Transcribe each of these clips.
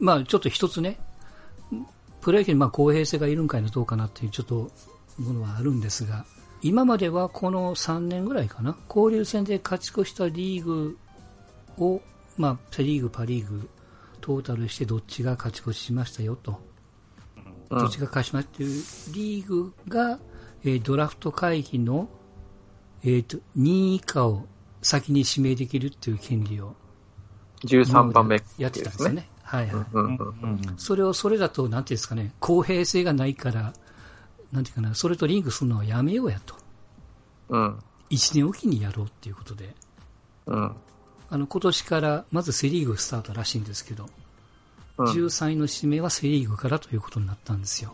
まあちょっと一つね、プロ野球にまあ公平性がいるんかいなどうかなっていうちょっとものはあるんですが、今まではこの3年ぐらいかな、交流戦で勝ち越したリーグを、まあ、セ・リーグ、パ・リーグ、トータルしてどっちが勝ち越ししましたよと、うん、どっちが勝ちましたというリーグが、えー、ドラフト会議の、えーと、2位以下を先に指名できるっていう権利を13番目、やってたんですよね。はいはい。それを、それだと、なんていうんですかね、公平性がないから、なんていうかな、それとリンクするのはやめようやと。うん。一年おきにやろうっていうことで。うん。あの、今年からまずセリーグスタートらしいんですけど、うん、13位の指名はセリーグからということになったんですよ。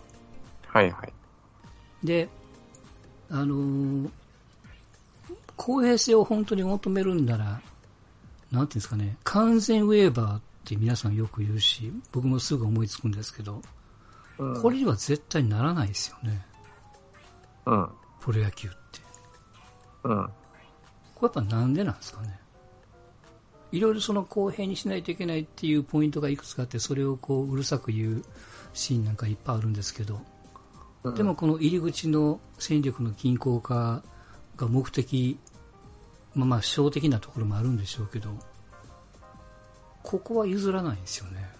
はいはい。で、あのー、公平性を本当に求めるんなら、なんていうんですかね、完全ウェーバーって皆さんよく言うし、僕もすぐ思いつくんですけど、うん、これには絶対ならないですよね。うん。プロ野球って。うん。これやっぱなんでなんですかね。いろいろその公平にしないといけないっていうポイントがいくつかあって、それをこううるさく言うシーンなんかいっぱいあるんですけど、うん、でもこの入り口の戦力の均衡化が目的、まあまあ、小的なところもあるんでしょうけど、ここは譲らないんですよね。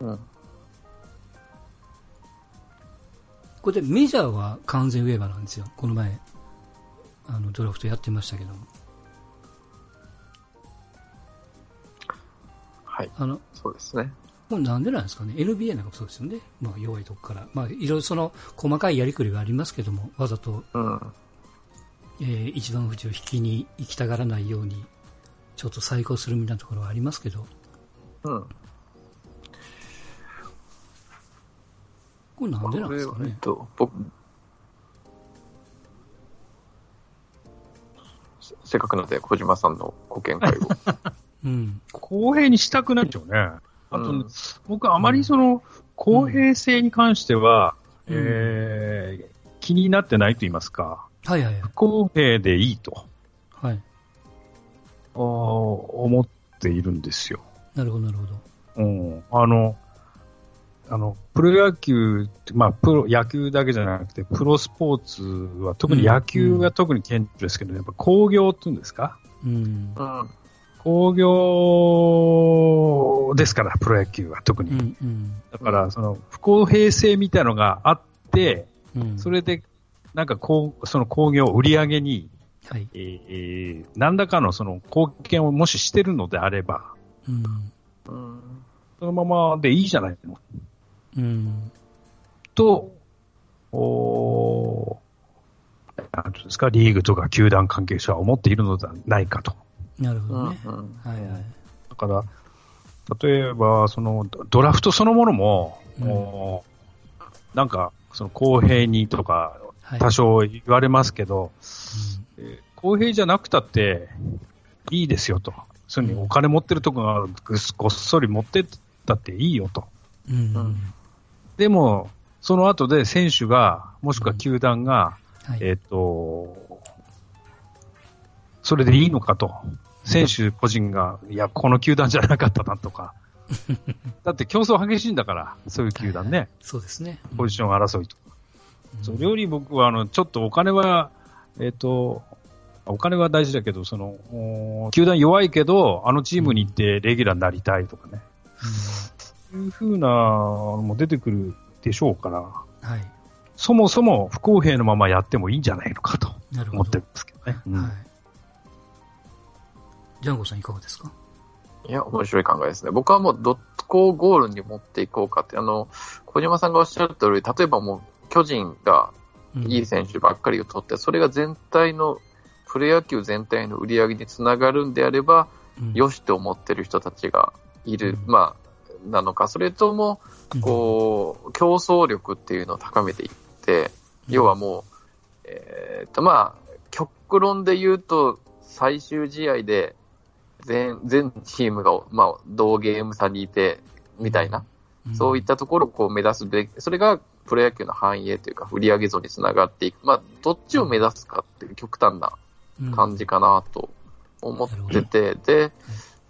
うん。これでメジャーは完全ウェーバーなんですよ。この前、あの、ドラフトやってましたけども。はい。あの、そうですね。これなんでなんですかね ?NBA なんかもそうですよね。まあ弱いとこから。まあいろいろその細かいやりくりがありますけども、わざと、うん、えー、一番富士を引きに行きたがらないように、ちょっと再考するみたいなところはありますけど。うん。これなんでなんですかね。えっと、僕、せっかくなので、小島さんのご見解を。うん、公平にしたくないでしょうね。あと、うん、僕あまりその、公平性に関しては、うん、えー、気になってないと言いますか、はいはい、不公平でいいと、はい、あ思っているんですよ。なるほど、なるほど。うん。あの、あの、プロ野球まあ、プロ、野球だけじゃなくて、プロスポーツは、特に野球が特に顕著ですけど、ね、やっぱ工業っていうんですか？うん。工業ですから、プロ野球は特に。うんうん、だから、その、不公平性みたいなのがあって、うん、それで、なんかこう、その工業売り上げに、はい、えー、何らかのその貢献をもししてるのであれば、うん、そのままでいいじゃないの。うん、と、おなんですか、リーグとか球団関係者は思っているのではないかと。なるほどね。はいはい。だから、例えば、その、ドラフトそのものも、うん、なんか、その公平にとか、多少言われますけど、はいうん、公平じゃなくたっていいですよと。そにお金持ってるとこがごっそり持ってったっていいよと。うん、でも、その後で選手が、もしくは球団が、うんはい、えっ、ー、と、それでいいのかと。選手個人が、いや、この球団じゃなかったなとか。だって競争激しいんだから、そういう球団ね。そうですね。ポジション争いとか。うん、それより僕は、あの、ちょっとお金は、えっ、ー、と、お金は大事だけど、その、球団弱いけど、あのチームに行ってレギュラーになりたいとかね。うん、いうふうなのも出てくるでしょうから、はい、そもそも不公平のままやってもいいんじゃないのかと思ってるんですけどね。どうん、はい。ジャンゴさんいかがですか？いや、面白い考えですね。僕はもうどこをゴールに持っていこうかって、あの、小島さんがおっしゃる通り、例えばもう巨人がいい選手ばっかりを取って、うん、それが全体の、プロ野球全体の売り上げにつながるんであれば、うん、よしと思ってる人たちがいる、うん、まあ、なのか、それとも、こう、競争力っていうのを高めていって、要はもう、えー、っと、まあ、極論で言うと、最終試合で、全、全チームが、まあ、同ゲーム差にいて、みたいな、うん、そういったところをこう目指すべき、それがプロ野球の繁栄というか、売上増につながっていく。まあ、どっちを目指すかっていう極端な感じかなと思ってて、で、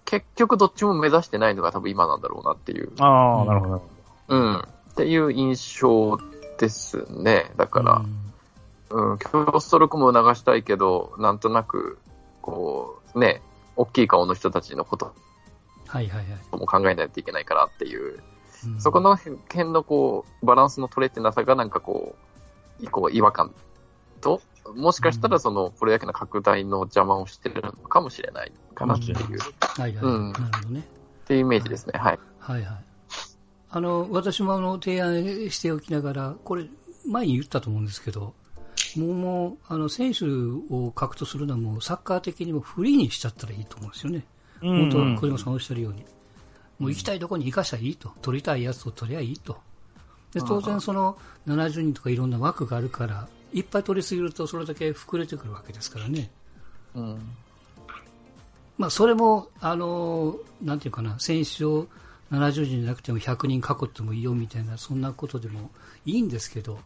結局どっちも目指してないのが多分今なんだろうなっていう。ああ、なるほど。うん。っていう印象ですね。だから、うん、うん、競争力も促したいけど、なんとなく、こう、ね、大きい顔の人たちのことはいはいはい。も考えないといけないからっていう、うん、そこの辺のこう、バランスの取れてなさがなんかこう、こう違和感と、もしかしたらそのプロ野球の拡大の邪魔をしてるのかもしれないかなっていう。はいはい。なるほどね。っていうイメージですね。はい。はいはい。あの、私もあの、提案しておきながら、これ、前に言ったと思うんですけど、もう、もう、あの、選手を獲得するのはもう、サッカー的にもフリーにしちゃったらいいと思うんですよね。本当は小島さんおっしゃるように。もう行きたいところに行かしたらいいと。取りたいやつを取りゃいいと。で当然その70人とかいろんな枠があるから、いっぱい取りすぎるとそれだけ膨れてくるわけですからね。うん。まあそれも、あの、なんていうかな、選手を70人じゃなくても100人囲ってもいいよみたいな、そんなことでもいいんですけど、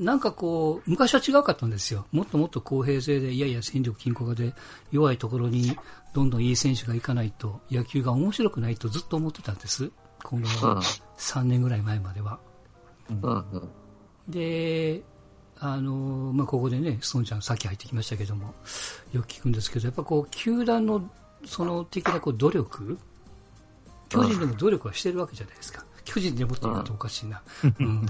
なんかこう、昔は違うかったんですよ。もっともっと公平性で、いやいや戦力均衡化で弱いところにどんどんいい選手が行かないと野球が面白くないとずっと思ってたんです。この3年ぐらい前までは。で、あの、まあ、ここでね、ストンちゃんさっき入ってきましたけども、よく聞くんですけど、やっぱこう、球団のその的なこう努力、巨人でも努力はしてるわけじゃないですか。巨人でもって言うとおかしいな。うん、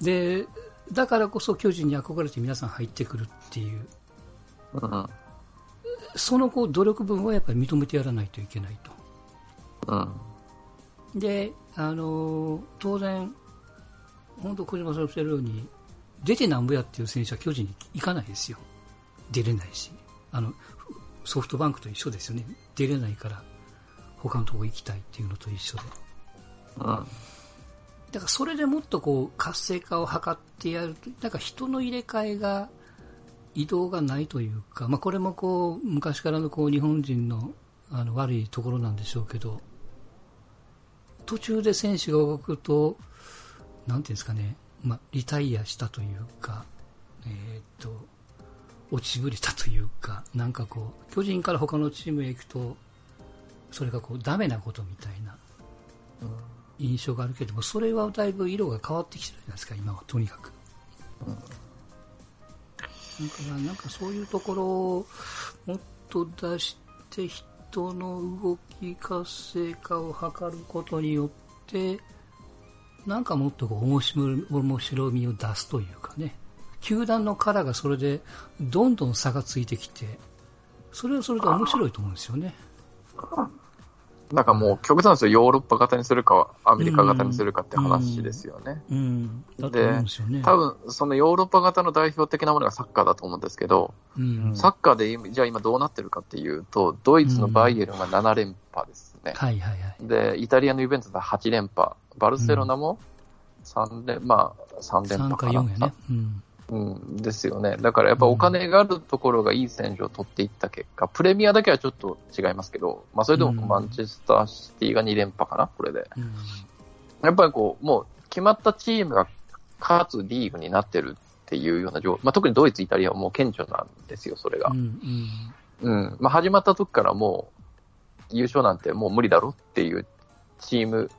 で、だからこそ巨人に憧れて皆さん入ってくるっていう、うん、そのこう努力分はやっぱり認めてやらないといけないと。うん、で、あのー、当然、本当、小島さんおっしゃるように、出てなんぼやっていう選手は巨人に行かないですよ。出れないし。あの、ソフトバンクと一緒ですよね。出れないから、他のとこ行きたいっていうのと一緒で。うんだからそれでもっとこう活性化を図ってやると、なんか人の入れ替えが、移動がないというか、まあ、これもこう昔からのこう日本人のあの悪いところなんでしょうけど、途中で選手が動くと、なんていうんですかね、まあ、リタイアしたというか、えー、っと、落ちぶれたというか、なんかこう、巨人から他のチームへ行くと、それがこう、ダメなことみたいな。印象があるけども、それはだいぶ色が変わってきてるじゃないですか、今はとにかく。うん、だからなんかそういうところをもっと出して人の動き活性化を図ることによって、なんかもっと面白面白みを出すというかね、球団のカラーがそれでどんどん差がついてきて、それはそれで面白いと思うんですよね。なんかもう極端ですよ、ヨーロッパ型にするか、アメリカ型にするかって話ですよね。うん、うん、で、ね、多分そのヨーロッパ型の代表的なものがサッカーだと思うんですけど、うん、サッカーでじゃあ今どうなってるかっていうと、ドイツのバイエルンが7連覇ですね。はいはいはい。で、イタリアのイベントで8連覇、バルセロナも3連、まあ3連覇かな。3か4やね。うんうん、ですよね。だからやっぱお金があるところがいい選手を取っていった結果、うん、プレミアだけはちょっと違いますけど、まあそれでもマンチェスターシティが2連覇かな、これで。うん、やっぱりこう、もう決まったチームが勝つリーグになってるっていうような状況、まあ特にドイツ、イタリアはもう顕著なんですよ、それが。うん、うん、まあ始まった時からもう優勝なんてもう無理だろっていうチーム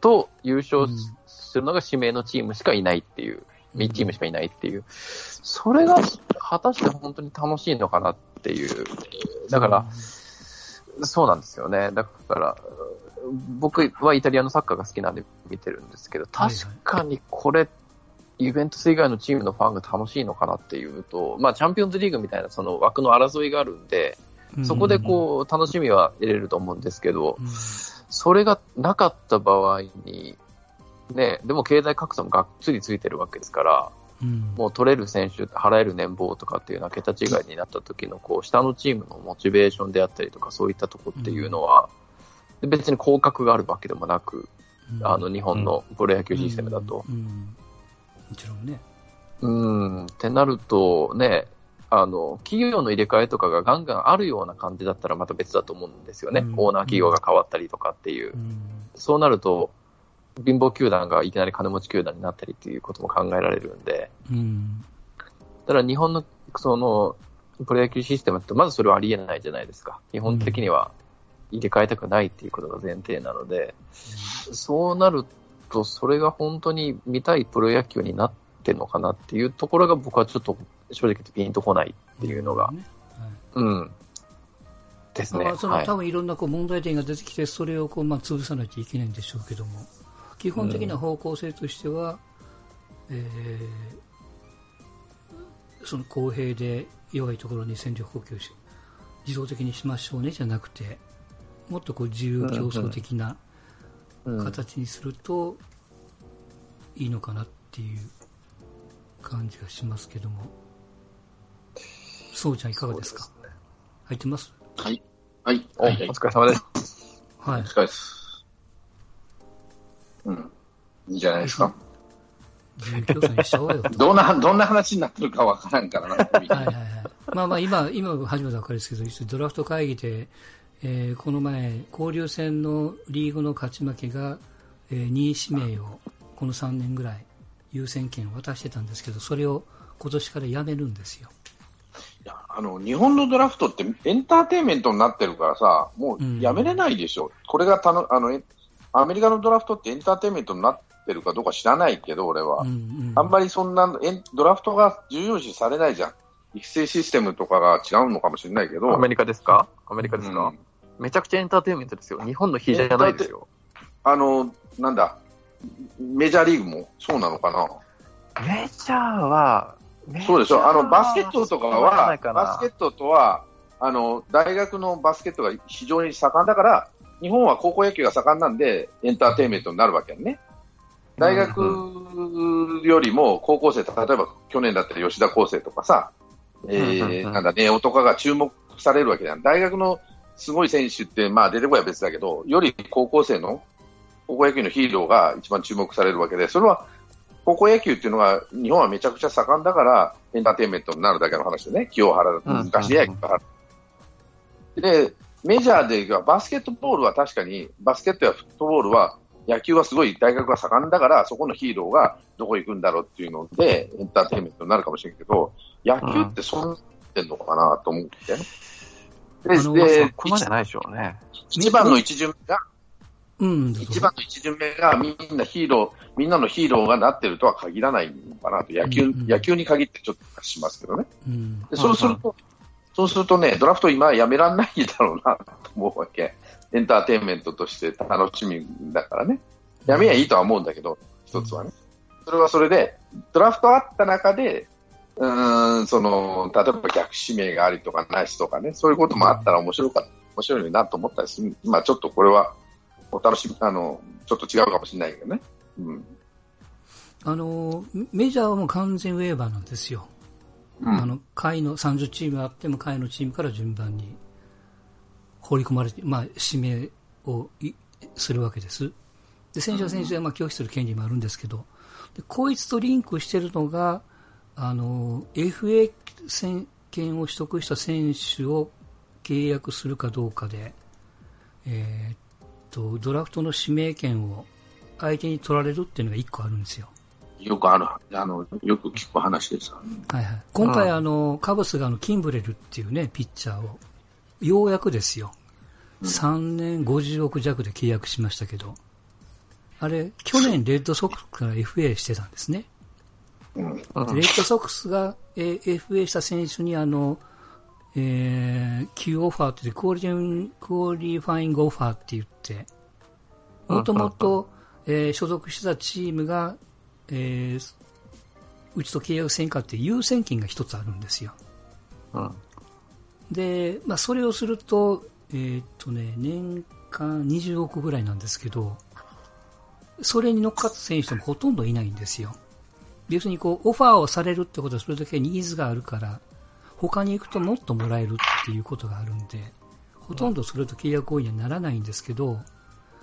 と優勝するのが指名のチームしかいないっていう。1チームしかいないっていう、それが果たして本当に楽しいのかなっていう、だから、そうなんですよね。だから、僕はイタリアのサッカーが好きなんで見てるんですけど、確かにこれ、イベントス以外のチームのファンが楽しいのかなっていうと、まあ、チャンピオンズリーグみたいなその枠の争いがあるんで、そこでこう、楽しみは得れると思うんですけど、それがなかった場合に、ね、でも経済格差もがっつりついてるわけですから、うん、もう取れる選手、払える年俸とかっていうのは桁違いになった時の、こう、下のチームのモチベーションであったりとか、そういったとこっていうのは、うん、別に降格があるわけでもなく、うん、あの、日本のプロ野球システムだと。もちろんね。うん、ってなると、ね、あの、企業の入れ替えとかがガンガンあるような感じだったらまた別だと思うんですよね。オーナー企業が変わったりとかっていう。そうなると、貧乏球団がいきなり金持ち球団になったりっていうことも考えられるんで、うん、だから日本のそのプロ野球システムってまずそれはありえないじゃないですか。基本的には入れ替えたくないっていうことが前提なので、そうなると、それが本当に見たいプロ野球になってるのかなっていうところが僕はちょっと正直言ってピンとこないっていうのが、うん。ですね。その、はい、多分いろんなこう問題点が出てきて、それをこう、まあ、潰さなきゃいけないんでしょうけども、基本的な方向性としては、うん、えー、その公平で弱いところに戦力補給し、自動的にしましょうねじゃなくて、もっとこう自由競争的な形にするといいのかなっていう感じがしますけども、そうちゃんいかがですか？入ってます？はい。はい。お疲れ様です。はい。お疲れです。うん。いいんじゃないですか。どんな、どんな話になってるかわからんからな。はいはいはい。まあまあ今、今初めてわかるんですけど、ドラフト会議で、えー、この前、交流戦のリーグの勝ち負けが、えー、2位指名をこの3年ぐらい優先権を渡してたんですけど、それを今年からやめるんですよ。いやあの日本のドラフトってエンターテインメントになってるからさ、もうやめれないでしょ、うん、これがたのあのアメリカのドラフトってエンターテインメントになってるかどうか知らないけど、俺は、うんうん、あんまりそんなドラフトが重要視されないじゃん、育成システムとかが違うのかもしれないけど、アメリカですか、アメリカですか、うん、めちゃくちゃエンターテインメントですよ、日本の比じゃないですよ。あのなんだ、メジャーリーグもそうなのかな？メジャーは、そうでしょ、あのバスケットとかは、バスケットとはあの大学のバスケットが非常に盛んだから、日本は高校野球が盛んなんで、エンターテインメントになるわけやね。大学よりも高校生、例えば去年だったら吉田康生とかさ、えー、なんだね、とかが注目されるわけじゃん。大学のすごい選手って、まあ出てこいは別だけど、より高校生の、高校野球のヒーローが一番注目されるわけで、それは高校野球っていうのが日本はめちゃくちゃ盛んだからエンターテインメントになるだけの話でね、清原、昔で、うん、で、メジャーではバスケットボールは確かに、バスケットやフットボールは野球はすごい大学が盛んだから、そこのヒーローがどこ行くんだろうっていうので、エンターテインメントになるかもしれんけど、野球ってそんなってんのかなと思って。で、で、そこまでないでしょうね。一番の一巡目が、うん、一番の一巡目がみんなヒーロー、みんなのヒーローがなってるとは限らないのかなと、野球、うんうん、野球に限ってちょっとしますけどね。うん、でそうすると、そうするとね、ドラフト今やめらんないだろうなと思うわけ。エンターテインメントとして楽しみだからね。やめやいいとは思うんだけど、一つはね。それはそれで、ドラフトあった中で、うん、その、例えば逆指名がありとかないしとかね、そういうこともあったら面白かった、面白いなと思ったりする。まあちょっとこれは、お楽しみ、あの、ちょっと違うかもしれないけどね。うん。あの、メジャーはもう完全ウェーバーなんですよ。うん、あの、下位の30チームあっても下位のチームから順番に放り込まれて、まあ、指名をするわけです。で、選手は選手で、まあ、拒否する権利もあるんですけど、でこいつとリンクしてるのが、あの、FA 選権を取得した選手を契約するかどうかで、えー、っと、ドラフトの指名権を相手に取られるっていうのが一個あるんですよ。よくある、あの、よく聞く話ですはいはい。今回、あの、カブスがあの、キンブレルっていうね、ピッチャーを、ようやくですよ。3年50億弱で契約しましたけど、あれ、去年レッドソックスから FA してたんですね。レッドソックスが FA した選手にあの、えー、Q オファーってクオリティ、 qualifying offer って言って、もともと、えー、所属してたチームが、えー、うちと契約せんかって優先権が一つあるんですよ。うん、で、まあ、それをすると、えー、っとね、年間20億ぐらいなんですけど、それに乗っかった選手もほとんどいないんですよ。別にこう、オファーをされるってことはそれだけニーズがあるから、他に行くともっともらえるっていうことがあるんで、ほとんどそれと契約合意にはならないんですけど、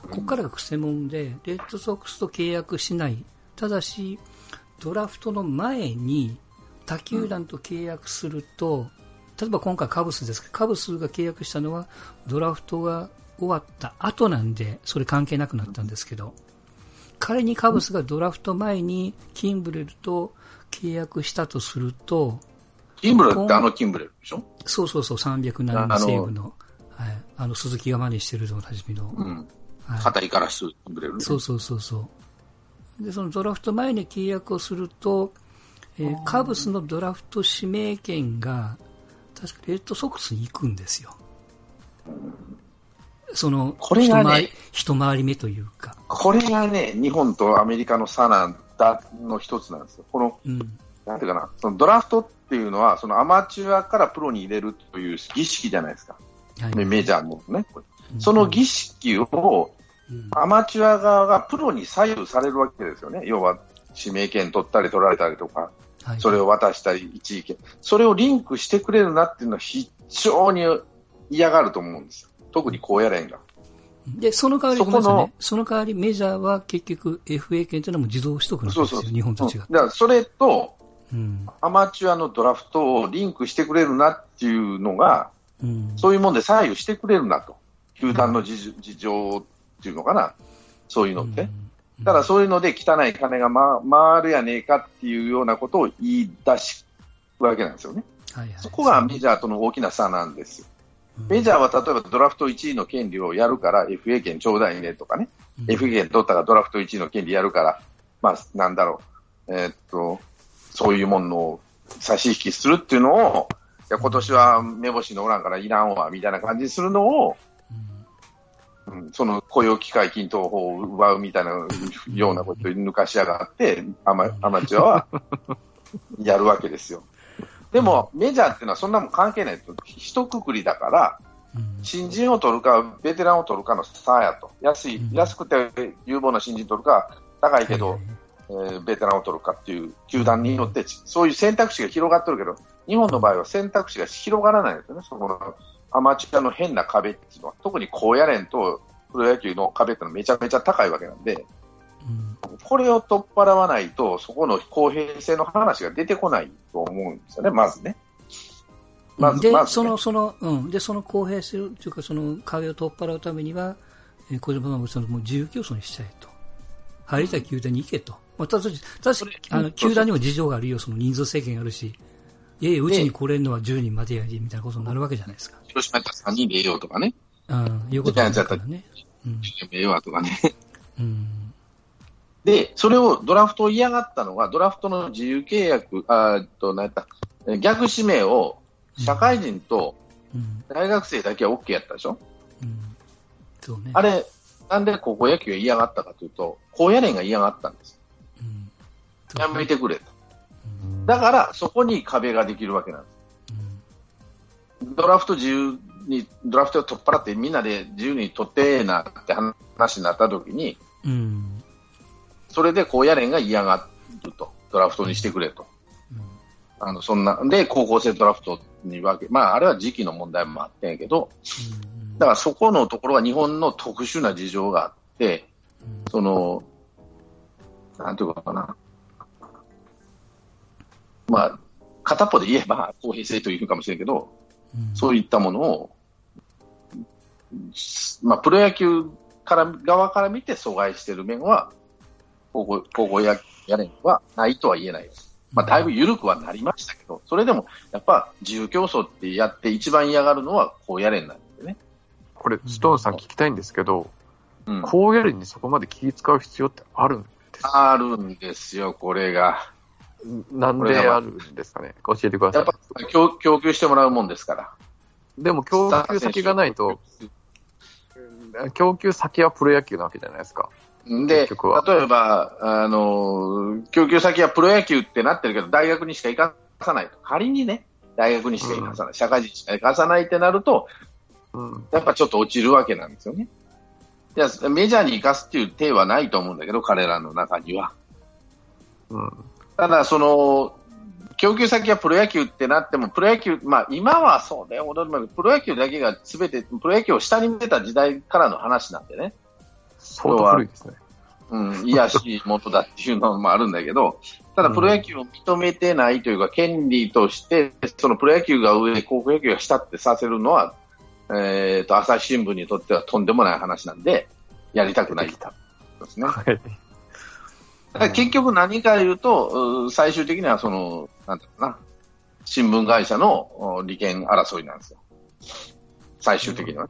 ここからがくせ者で、レッドソックスと契約しない。ただし、ドラフトの前に他球団と契約すると、例えば今回カブスですけど、カブスが契約したのはドラフトが終わった後なんで、それ関係なくなったんですけど、仮にカブスがドラフト前にキンブレルと契約したとすると、キンブレルってあのキンブレルでしょ？そうそうそう、307セーブの。はい。あの、鈴木が真似してるとおなじみの。うん。はい、肩いからすぐれる、ね、そうそうそうそう。で、そのドラフト前に契約をすると、えー、カブスのドラフト指名権が、確かレッドソックスに行くんですよ。その、これがね、一回り目というか。これがね、日本とアメリカの差なんだの一つなんですよ。この、うん、なんていうかな、そのドラフトっていうのは、そのアマチュアからプロに入れるという儀式じゃないですか。はい、メジャーもね。その儀式を、アマチュア側がプロに左右されるわけですよね。要は、指名権取ったり取られたりとか、はい、それを渡したり、一位権。それをリンクしてくれるなっていうのは非常に嫌がると思うんですよ。特に高野連が。で、その代わり、その、ね、その代わりメジャーは結局 FA 権というのも自動取得なんですよ、そうそう日本と違って。だからそれと、うん、アマチュアのドラフトをリンクしてくれるなっていうのが、うん、そういうもんで左右してくれるなと。球団の事情っていうのかな。そういうのって。ただそういうので汚い金が、ま、回るやねえかっていうようなことを言い出すわけなんですよね。はいはい、そこがメジャーとの大きな差なんですよ。メジャーは例えばドラフト1位の権利をやるから FA 権ちょうだいねとかね、うん、FA 権取ったらドラフト1位の権利やるから、まあ、なんだろう、えー、っと、そういうものを差し引きするっていうのを、いや今年は目星のおらんからいらんわみたいな感じにするのを、うん、その雇用機会均等法を奪うみたいなようなことを抜かしやがって、アマアマチュアは やるわけですよ。でも、メジャーっていうのはそんなもん関係ないと、一括りだから、新人を取るか、ベテランを取るかの差やと。安い、安くて有望な新人取るか、高いけど、えー、ベテランを取るかっていう球団によって、そういう選択肢が広がってるけど、日本の場合は選択肢が広がらないんですよね。そこのアマチュアの変な壁っていうのは、特に高野連とプロ野球の壁ってのはめちゃめちゃ高いわけなんで、これを取っ払わないと、そこの公平性の話が出てこないと思うんですよね、まずね。まずで、まずね、その、その、うん。で、その公平性というか、その壁を取っ払うためには、えー、小島さんもその、もう自由競争にしちゃえと。入りたい球団に行けと。まあ、ただ、ただあの、球団にも事情があるよ、その人数制限があるし。いやいや、うちに来れるのは10人までやり、みたいなことになるわけじゃないですか。広島やったら3人でええよとかね。うん、いうことだからね。うん。ええわとかね。うん。で、それをドラフトを嫌がったのが、ドラフトの自由契約、あと、なんやった、逆指名を社会人と大学生だけは OK やったでしょ、うん、そうね、あれ、なんで高校野球が嫌がったかというと、高野連が嫌がったんです。うん、やめてくれ。と。だから、そこに壁ができるわけなんです。ドラフト自由に、ドラフトを取っ払ってみんなで自由に取ってなって話になった時に、うん。それで高野連が嫌がると、ドラフトにしてくれと。うん、あのそんなで、高校生ドラフトに分け、まあ、あれは時期の問題もあってんやけど、だからそこのところは日本の特殊な事情があって、その、なんていうかな、まあ、片っぽで言えば公平性というかもしれんけど、そういったものを、まあ、プロ野球から側から見て阻害している面は高校高校野連はないとは言えないです。まあ、だいぶ緩くはなりましたけど、それでもやっぱ自由競争ってやって一番嫌がるのは高野連なんでね。これ、ストーンさん聞きたいんですけど、うん、高野連にそこまで気使う必要ってあるんですか？あるんですよ、これが。なんであるんですかね、教えてください。やっぱ供供給してもらうもんですから。でも供給先がないと、供給先はプロ野球なわけじゃないですか。で、例えば、あの、供給先はプロ野球ってなってるけど、大学にしか行かさないと。仮にね、大学にしか行かさない、うん、社会人しか行かさないってなると、うん、やっぱちょっと落ちるわけなんですよね。いや、メジャーに行かすっていう手はないと思うんだけど、彼らの中には。うん、ただ、その、供給先はプロ野球ってなっても、プロ野球、まあ今はそうだよ、プロ野球だけがすべて、プロ野球を下に見てた時代からの話なんでね。相当古いですね。うん、癒しいものだっていうのもあるんだけど、ただプロ野球を認めてないというか、権利として、そのプロ野球が上、高校野球が下ってさせるのは、えっ、ー、と、朝日新聞にとってはとんでもない話なんで、やりたくないですね。はい。結局何か言うと、最終的にはその、なんだろうな、新聞会社の利権争いなんですよ。最終的には。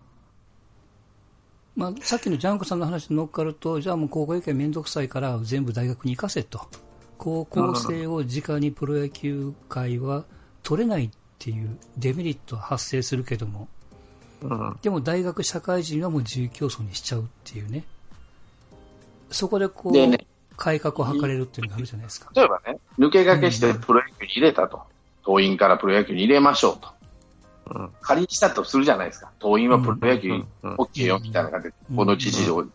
まあ、さっきのジャンコさんの話に乗っかると、じゃあもう高校野球はめんどくさいから全部大学に行かせと。高校生を直にプロ野球界は取れないっていうデメリットは発生するけども、うん、でも大学社会人はもう自由競争にしちゃうっていうね。そこでこう、ね、改革を図れるっていうのがあるじゃないですか。例えばね、抜け駆けしてプロ野球に入れたと。党員からプロ野球に入れましょうと。うん、仮にしたとするじゃないですか。党員はプロ野球 OK よみたいな感じで、この知事を。じ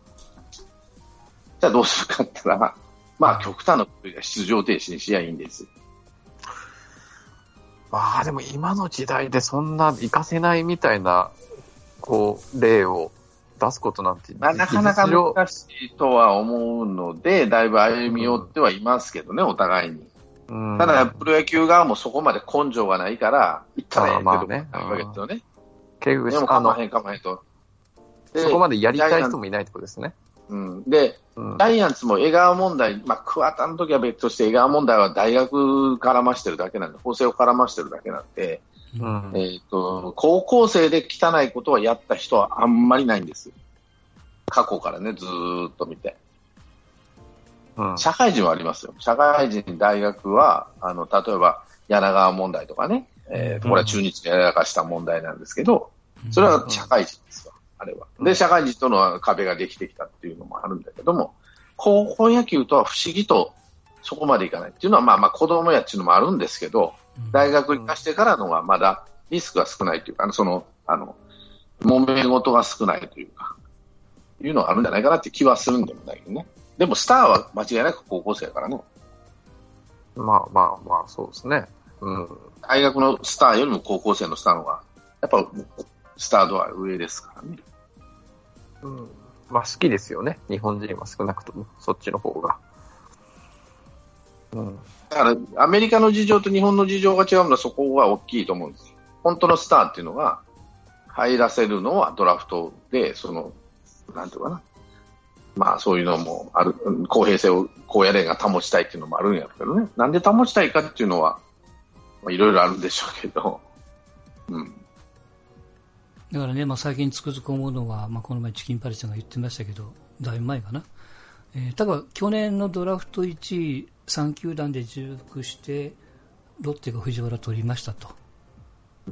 ゃあどうするかって言ったら、まあ極端なことが出場停止にしやいいんです。まあでも今の時代でそんな活かせないみたいな、こう、例を出すことなんて、まあ、なかなか難しいとは思うので、だいぶ歩み寄ってはいますけどね、うん、お互いに。ただ、プロ野球側もそこまで根性がないから、いったらええけど、ね、わけですよね。結局、でもかまへんかまへんと。そこまでやりたい人もいないってことですね。うん、で、うん、ジャイアンツも江川問題、まあ、桑田の時は別として江川問題は大学絡ましてるだけなんで、法制を絡ましてるだけなんで、うん、えーと、高校生で汚いことはやった人はあんまりないんです。過去からね、ずっと見て。うん、社会人はありますよ。社会人、大学は、あの、例えば、柳川問題とかね、えー、これは中日がやらかした問題なんですけど、それは社会人ですよ、あれは。で、社会人との壁ができてきたっていうのもあるんだけども、高校野球とは不思議とそこまでいかないっていうのは、まあまあ子供やっていうのもあるんですけど、大学に行かしてからのはまだリスクが少ないというか、あのその、あの、揉め事が少ないというか、いうのはあるんじゃないかなって気はするんだけどね。でもスターは間違いなく高校生やからね。まあまあまあ、そうですね。うん。大学のスターよりも高校生のスターの方が、やっぱスタードは上ですからね。うん。まあ好きですよね。日本人は少なくとも、そっちの方が。うん。だから、アメリカの事情と日本の事情が違うのはそこが大きいと思うんです。本当のスターっていうのが、入らせるのはドラフトで、その、なんていうかな。まあそういうのもある、公平性を高野連が保ちたいっていうのもあるんやけどね。なんで保ちたいかっていうのは、まあいろいろあるんでしょうけど、うん。だからね、まあ、最近つくづく思うのは、まあ、この前チキンパリちゃんが言ってましたけど、だいぶ前かな。えー、ただ去年のドラフト1位、3球団で重複して、ロッテが藤原取りましたと。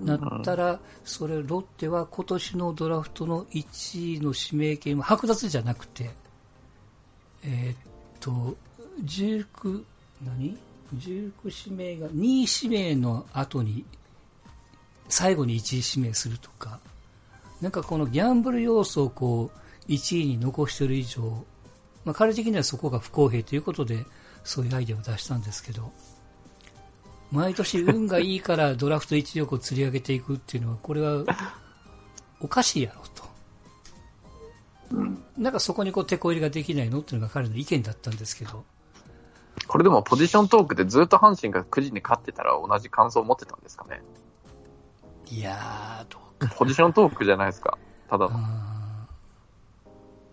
なったら、それロッテは今年のドラフトの1位の指名権は剥奪じゃなくて、えー、っと、19、何 ?19 指名が、2位指名の後に、最後に1位指名するとか、なんかこのギャンブル要素をこう、1位に残している以上、まあ、彼的にはそこが不公平ということで、そういうアイデアを出したんですけど、毎年運がいいからドラフト1億を釣り上げていくっていうのは、これはおかしいやろと。なんかそこにこう、手こ入れができないのっていうのが彼の意見だったんですけど。これでもポジショントークでずっと阪神が9時に勝ってたら同じ感想を持ってたんですかねいやー、どうポジショントークじゃないですか。ただ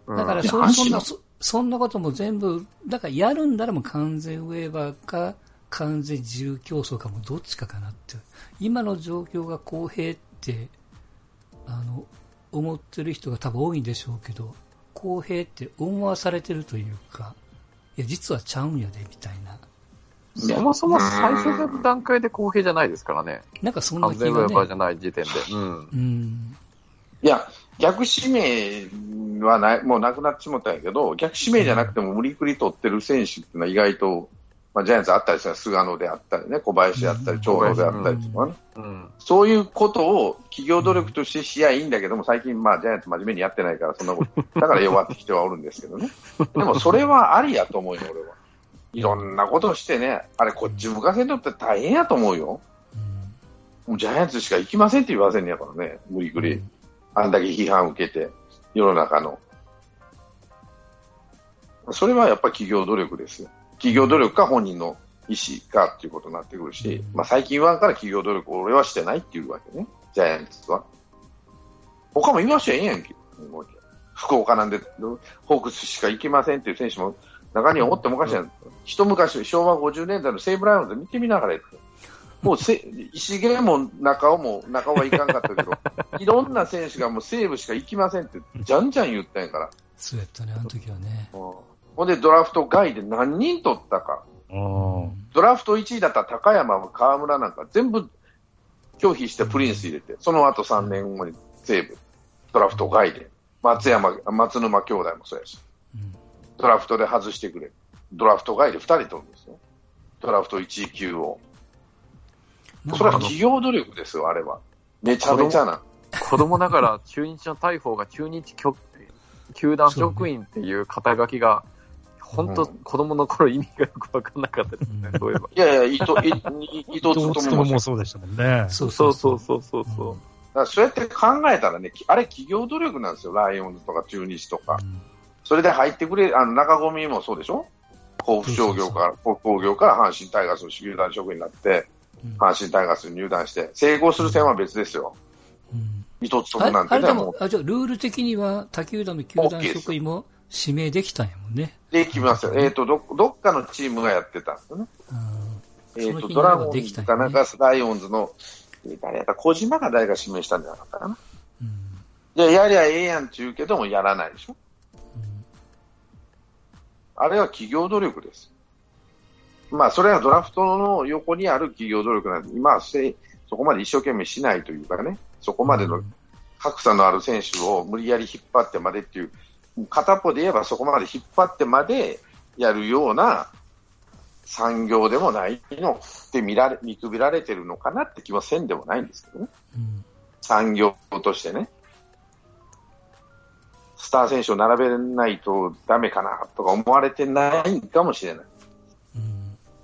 だからそ、そんな、そんなことも全部、だからやるんならもう完全ウェーバーか、完全自由競争かもどっちかかなって。今の状況が公平って、あの、思ってる人が多分多いんでしょうけど、公平って思わされてるというか、いや、実はちゃうんやで、みたいな。そもそも最初の段階で公平じゃないですからね。なんかそんな気が、ね、完全ウェーバーじゃない時点で。うん。うん、いや、逆指名はない、もうなくなっちまったんやけど、逆指名じゃなくても無理くり取ってる選手っていうのは意外とまあ、ジャイアンツあったりしたら菅野であったりね、小林であったり、長野であったりとかね、うん、そういうことを企業努力としてしやいいんだけども、最近、まあ、ジャイアンツ真面目にやってないから、そんなこと、だから弱ってきてはおるんですけどね。でも、それはありやと思うよ、俺は。いろんなことをしてね、あれ、こっち向かせんとって大変やと思うよ。もうジャイアンツしか行きませんって言わせんやからね、無理くり。あんだけ批判を受けて、世の中の。それはやっぱり企業努力ですよ。企業努力か本人の意思かっていうことになってくるし、まあ、最近言わんから企業努力を俺はしてないっていうわけね、ジャイアンツは。他も言わしちゃええやんけ。福岡なんで、ホークスしか行きませんっていう選手も中にはおってもおかしい、うん、一昔、昭和50年代の西武ライオンズ見てみながらやって。もうせ石毛も中尾も中尾はいかんかったけど、いろんな選手がもう西武しか行きませんって、じゃんじゃん言ったんやから。そうやったね、あの時はね。ほんでドラフト外で何人取ったか。ドラフト1位だった高山、河村なんか全部拒否してプリンス入れて、その後3年後に西武、ドラフト外で、松山、松沼兄弟もそうやし、ドラフトで外してくれ。ドラフト外で2人取るんですよ。ドラフト1位級を。それは企業努力ですよ、あれは。めちゃめちゃな。子供ながら中日の大砲が中日球団職員っていう肩書きが、本当、子供の頃意味がよく分かんなかったですね、そういえば。いやいや、伊藤、伊藤勤もそうでしたもんね。そうそうそうそうそう。そうやって考えたらね、あれ企業努力なんですよ、ライオンズとか中日とか。それで入ってくれ、あの、中込もそうでしょ？甲府商業から、甲府工業から阪神タイガースの球団職員になって、阪神タイガースに入団して、成功する点は別ですよ。伊藤勤なんてね、もあじゃルール的には他球団の球団職員も指名できたんやもんね。できますよ。えっ、ー、とど、どっかのチームがやってたんですよね。えっ、ー、と、ドラゴンズかなんかライオンズの、誰やった？小島が誰が指名したんじゃなかったかな？うん、やりゃええやんって言うけども、やらないでしょ。あれは企業努力です。まあ、それはドラフトの横にある企業努力なんで、今はそこまで一生懸命しないというかね、そこまでの格差のある選手を無理やり引っ張ってまでっていう、片っぽで言えばそこまで引っ張ってまでやるような産業でもないのって見られ見くびられてるのかなって気はせんでもないんですけどね、うん、産業としてね。スター選手を並べないとだめかなとか思われてないかもしれない。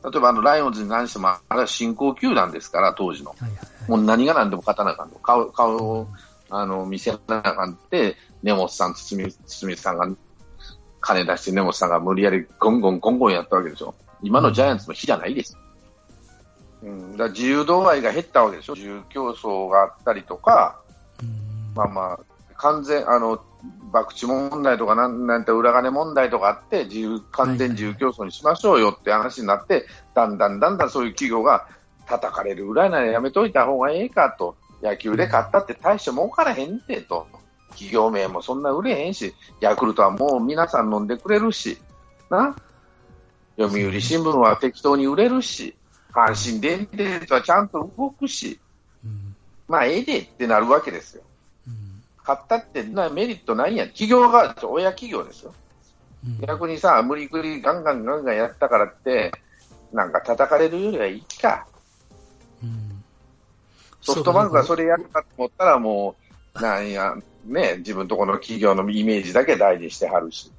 例えばあのライオンズに何しても、あれは新興球団ですから、当時の。はいはいはい、もう何が何でも勝たなあかんと。顔顔を、あの見せなあかんって、根本さん、堤堤さんが金出して、根本さんが無理やりゴンゴンゴンゴンやったわけでしょ。今のジャイアンツの日じゃないです。うん、だ自由度合いが減ったわけでしょ。自由競争があったりとか、まあまあ、完全、あの、博打問題とかなんなんて裏金問題とかあって自由完全自由競争にしましょうよって話になって、だんだんだんだんそういう企業が叩かれるぐらいならやめといた方がええかと。野球で勝ったって大して儲からへんてと。企業名もそんな売れへんしヤクルトはもう皆さん飲んでくれるしな。読売新聞は適当に売れるし阪神電鉄はちゃんと動くし、まあええでってなるわけですよ。買ったってなメリットないやん。企業が、親企業ですよ。うん、逆にさ、無理くりガンガンガンガンやったからって、なんか叩かれるよりはいいか。うん、ソフトバンクがそれやるかと思ったらもう、なんや、ね、自分とこの企業のイメージだけ大事にしてはるし。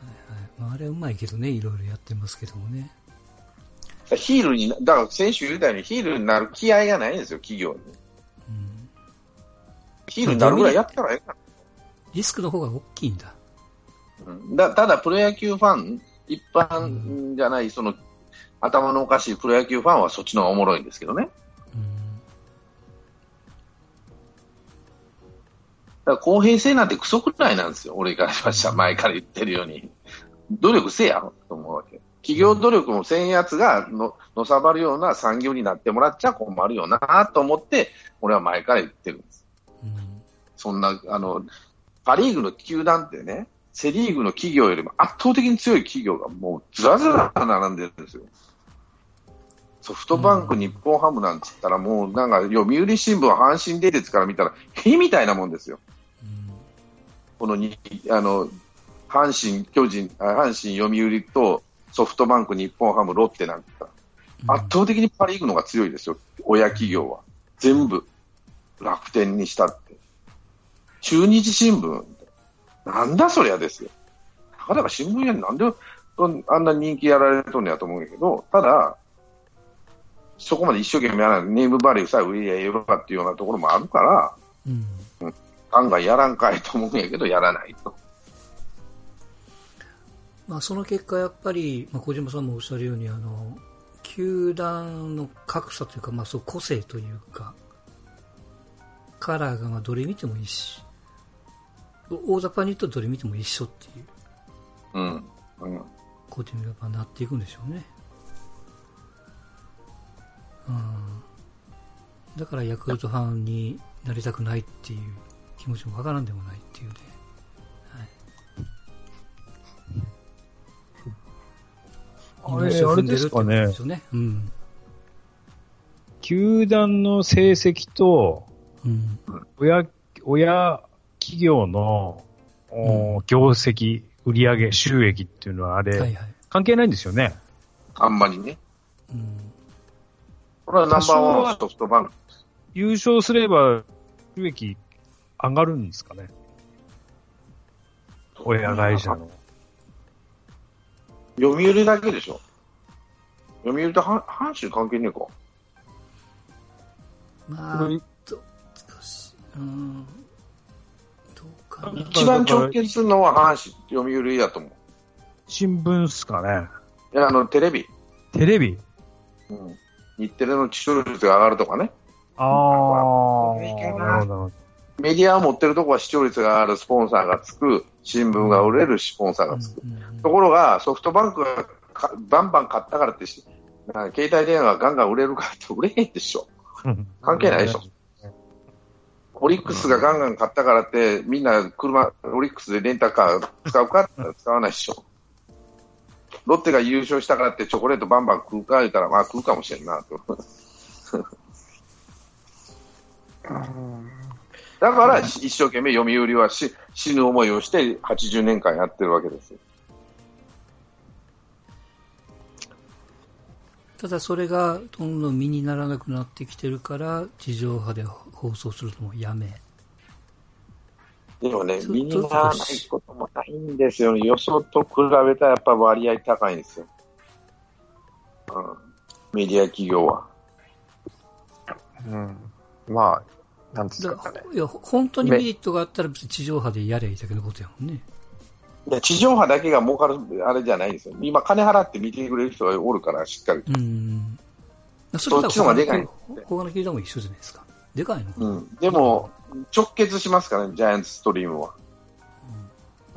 はいはいまあ、あれうまいけどね、いろいろやってますけどもね。ヒールに、だから選手言うたようにヒールになる気合がないんですよ、企業に。ヒールになるぐらいやったらええかリスクの方が大きいんだ。うん、だただ、プロ野球ファン、一般じゃない、その、頭のおかしいプロ野球ファンはそっちの方がおもろいんですけどね。だから公平性なんてクソくらいなんですよ、俺からしました、前から言ってるように。努力せやと思うわけ。企業努力もせんやつがののさばるような産業になってもらっちゃ困るよなと思って、俺は前から言ってるんです。そんな、あの、パリーグの球団ってね、セリーグの企業よりも圧倒的に強い企業がもうずらずら並んでるんですよ。ソフトバンク、日本ハムなんつったら、もうなんか、読売新聞、阪神電鉄から見たら、火みたいなもんですよ。このに、あの、阪神、巨人、阪神、読売とソフトバンク、日本ハム、ロッテなんか、圧倒的にパ・リーグの方が強いですよ、親企業は。全部、楽天にしたって。中日新聞、なんだそりゃですよ。たかだか新聞屋になんであんな人気やられとんねやと思うんやけど、ただ、そこまで一生懸命やらない、ネームバリューさえ売りやええわっていうようなところもあるから、うん、案外やらんかいと思うんやけど、やらないと。まあ、その結果、やっぱり、まあ、小島さんもおっしゃるように、あの、球団の格差というか、まあ、そう個性というか、カラーがまあどれ見てもいいし、大雑把に言うとどれ見ても一緒っていう、うん、うん、ことになっていくんでしょうね。うん、だからヤクルトファンになりたくないっていう気持ちもわからんでもないっていうね。はい、あれ、あれですかね。ね。うん、球団の成績と、うん、親、親企業の、うん、業績、売上収益っていうのはあれ、はいはい、関係ないんですよね。あんまりね。うん。これはナンバーワンソフトバンク。優勝すれば収益上がるんですかね。親会社の。読売だけでしょ。読売と阪神関係ねえか。まあ、少し、うん。一番直結するのは阪神、読売だと思う。新聞っすかね。いや、あの、テレビ。テレビ？うん。日テレの視聴率が上がるとかね。ああ。なるほど。メディアを持ってるとこは視聴率が上がるスポンサーがつく、新聞が売れるスポンサーがつく。ところが、ソフトバンクがバンバン買ったからって携帯電話がガンガン売れるかって売れへんでしょ。関係ないでしょ。オリックスがガンガン買ったからって、みんな車、オリックスでレンタカー使うか使わないでしょ。ロッテが優勝したからってチョコレートバンバン食うか言ったら、まあ食うかもしれんなと。だから一生懸命読売はし死ぬ思いをして80年間やってるわけですよ。ただそれがどんどん身にならなくなってきてるから地上波で放送するのもやめ。でもね、身にならないこともないんですよね。よそと比べたらやっぱ割合高いんですよ。うん。メディア企業は。うん。まあ、なんですかね。いや、本当にメリットがあったら地上波でやれいいだけのことやもんね。いや、地上波だけが儲かるあれじゃないんですよ。今、金払って見てくれる人がおるから、しっかりと。うん。そっちの方がでかい。他の球団も一緒じゃないですか。でかいのうん。でも、直結しますからね、ジャイアンツストリームは。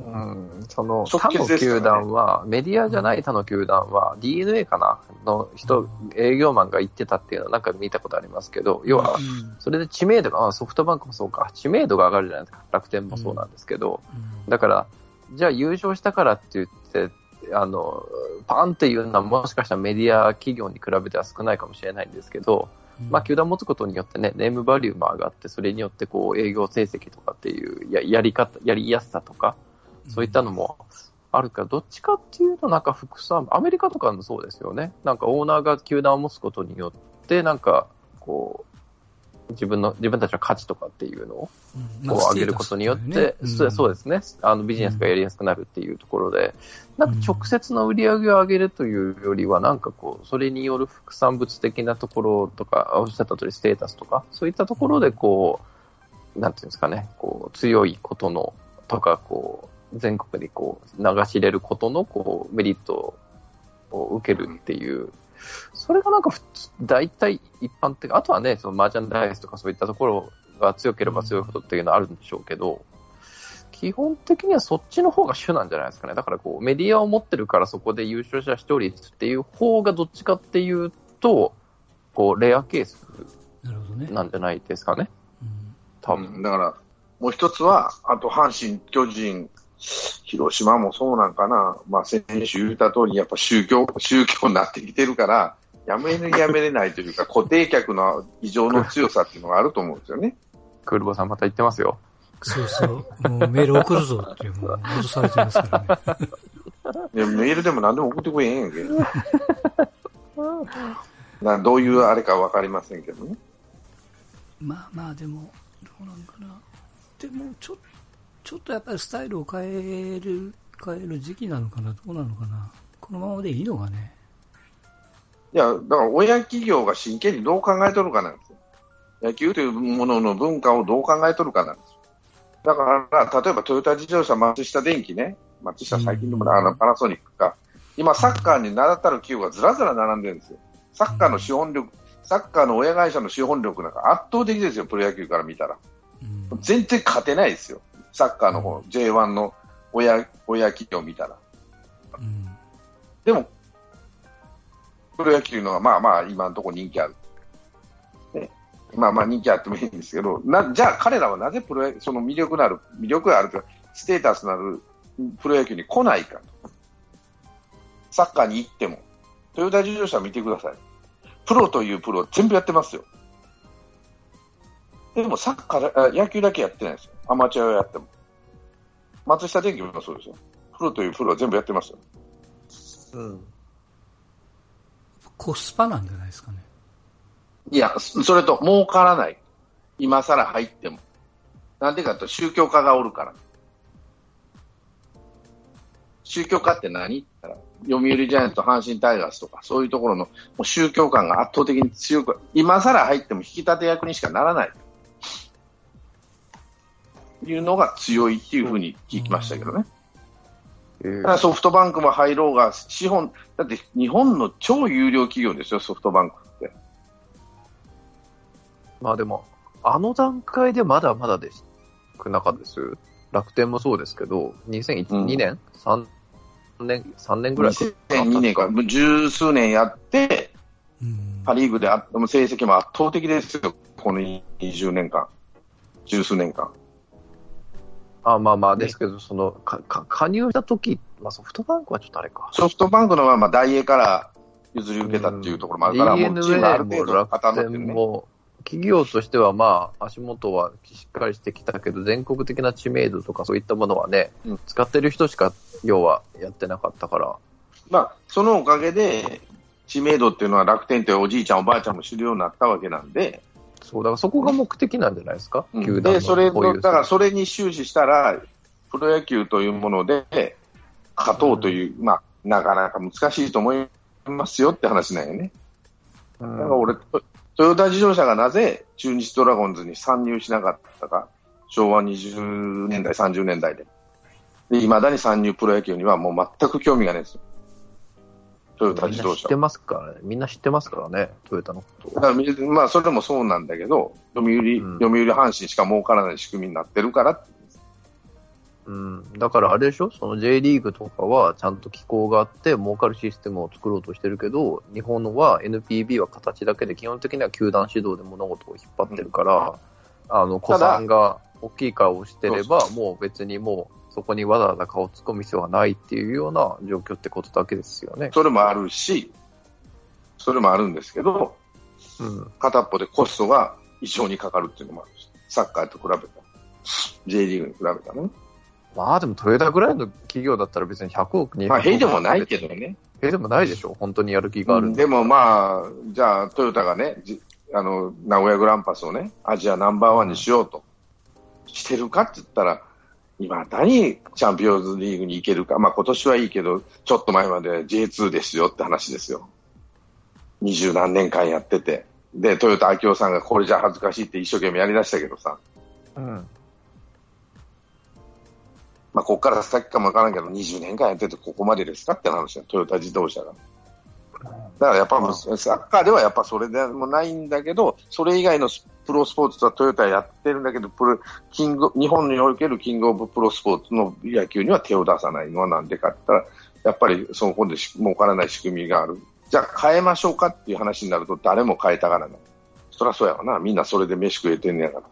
うん、その、他の球団は、メディアじゃない他の球団は、DNA かなの人、営業マンが言ってたっていうのはなんか見たことありますけど、要は、それで知名度が、ソフトバンクもそうか、知名度が上がるじゃないですか。楽天もそうなんですけど、だから、じゃあ優勝したからって言って、あの、パンっていうのはもしかしたらメディア企業に比べては少ないかもしれないんですけど、まあ、球団持つことによってね、ネームバリューも上がって、それによってこう営業成績とかっていうややり方、やりやすさとか、そういったのもあるか。ら、どっちかっていうと、なんか副産、アメリカとかもそうですよね。なんかオーナーが球団を持つことによって、なんかこう、自分の、自分たちの価値とかっていうのを、上げることによって、そうですね、あのビジネスがやりやすくなるっていうところで、なんか直接の売り上げを上げるというよりは、なんかこう、それによる副産物的なところとか、おっしゃった通りステータスとか、そういったところでこう、なんていうんですかね、こう、強いことの、とか、こう、全国にこう、流し入れることの、こう、メリットを受けるっていうそれがなんか普通、大体一般的、あとはね、そのマージャンダイスとかそういったところが強ければ強いほどっていうのはあるんでしょうけど、基本的にはそっちの方が主なんじゃないですかね。だからこう、メディアを持ってるからそこで優勝者視聴率っていう方がどっちかっていうと、こう、レアケースなんじゃないですかね。ねうん、多分。だから、もう一つは、あと阪神、巨人、広島もそうなんかな、まあ、先週言った通り、やっぱ宗教、宗教になってきてるから、やめるやめれないというか、固定客の異常の強さっていうのがあると思うんですよね。クールボさんまた言ってますよ。そうそう。もうメール送るぞっていう、もう脅されてますからね。メールでも何でも送ってくれへんやんけ。などういうあれかわかりませんけどね。まあまあ、でも、どうなんかな。でも、ちょっちょっとやっぱりスタイルを変える、変える時期なのかな、どうなのかな。このままでいいのかね。いや、だから親企業が真剣にどう考えとるかなんですよ。野球というものの文化をどう考えとるかなんですよ。だから、例えばトヨタ自動車、松下電機ね、松下最近でもあのパナソニックか、今サッカーに名だたる企業がずらずら並んでるんですよ。サッカーの資本力、サッカーの親会社の資本力なんか圧倒的ですよ、プロ野球から見たら。全然勝てないですよ。サッカーの方、J1 の親親企業を見たら。うん、でも、プロ野球のはまあまあ今のところ人気ある。まあまあ人気あってもいいんですけど、なじゃあ彼らはなぜプロその魅力のある、魅力があるというか、ステータスのあるプロ野球に来ないかと。サッカーに行っても、トヨタ自動車見てください。プロというプロ全部やってますよ。でもサッカー、野球だけやってないですよ。アマチュアをやっても。松下電器もそうですよ。プロというプロは全部やってますよ。うん。コスパなんじゃないですかね。いや、それと儲からない。今更入っても。なんでかと宗教家がおるから。宗教家って何？って言ったら、読売ジャイアント、阪神タイガースとか、そういうところのもう宗教感が圧倒的に強く、今更入っても引き立て役にしかならない。いうのが強いっていうふうに聞きましたけどね。ソフトバンクも入ろうが、資本、だって日本の超有料企業ですよ、ソフトバンクって。まあでも、あの段階でまだまだですくなかったです。楽天もそうですけど、2001、うん、2年 ?3 年、3年ぐらいか。2002年か、十数年やって、パ・リーグであ成績も圧倒的ですよ、この20年間、十数年間。あまあまあ、ですけど、そのかか加入した時まあソフトバンクはちょっとあれか。ソフトバンクのはまあ大英から譲り受けたっていうところもあるから、もうチームある程度てるね。企業としてはまあ足元はしっかりしてきたけど、全国的な知名度とかそういったものはね、うん、使ってる人しか要はやってなかったから。まあ、そのおかげで、知名度っていうのは楽天っておじいちゃん、おばあちゃんも知るようになったわけなんで、そう、だからそこが目的なんじゃないですか、うん、球団で、それの、だからそれに終始したら、プロ野球というもので、勝とうという、うん、まあ、なかなか難しいと思いますよって話なんよね。だから俺、トヨタ自動車がなぜ中日ドラゴンズに参入しなかったか、昭和20年代、30年代で。で、まだに参入プロ野球にはもう全く興味がないですよ。トヨタ自動車。知ってますからね。みんな知ってますからね、トヨタのこと。だからまあ、それもそうなんだけど、読売、うん、読売阪神しか儲からない仕組みになってるから。うん、だからあれでしょ、その J リーグとかはちゃんと機構があって儲かるシステムを作ろうとしてるけど、日本のは NPB は形だけで基本的には球団指導で物事を引っ張ってるから、うん、あの、子さんが大きい顔をしてれば、もう別にもうそこにわざわざ顔を突っ込む必要はないっていうような状況ってことだけですよね。それもあるし、それもあるんですけど、うん、片っぽでコストが異常にかかるっていうのもあるし、サッカーと比べた J リーグに比べたらね。まあでもトヨタぐらいの企業だったら別に100億、200億。まあ、へいでもないけどね。へいでもないでしょ、本当にやる気がある、うん、でもまあ、じゃあトヨタがね、あの、名古屋グランパスをね、アジアナンバーワンにしようとしてるかって言ったら、今、何チャンピオンズリーグに行けるか。まあ今年はいいけど、ちょっと前まで J2 ですよって話ですよ。二十何年間やってて。で、トヨタ明夫さんがこれじゃ恥ずかしいって一生懸命やりだしたけどさ。うん。まあ、ここから先かもわからんけど、20年間やっててここまでですかって話だ、トヨタ自動車が。だからやっぱ、サッカーではやっぱそれでもないんだけど、それ以外のプロスポーツはトヨタやってるんだけど、プロキング日本におけるキングオブプロスポーツの野球には手を出さないのはなんでかって言ったら、やっぱりそこで儲からない仕組みがある。じゃあ変えましょうかっていう話になると誰も変えたがらない。そりゃそうやわな。みんなそれで飯食えてんねやか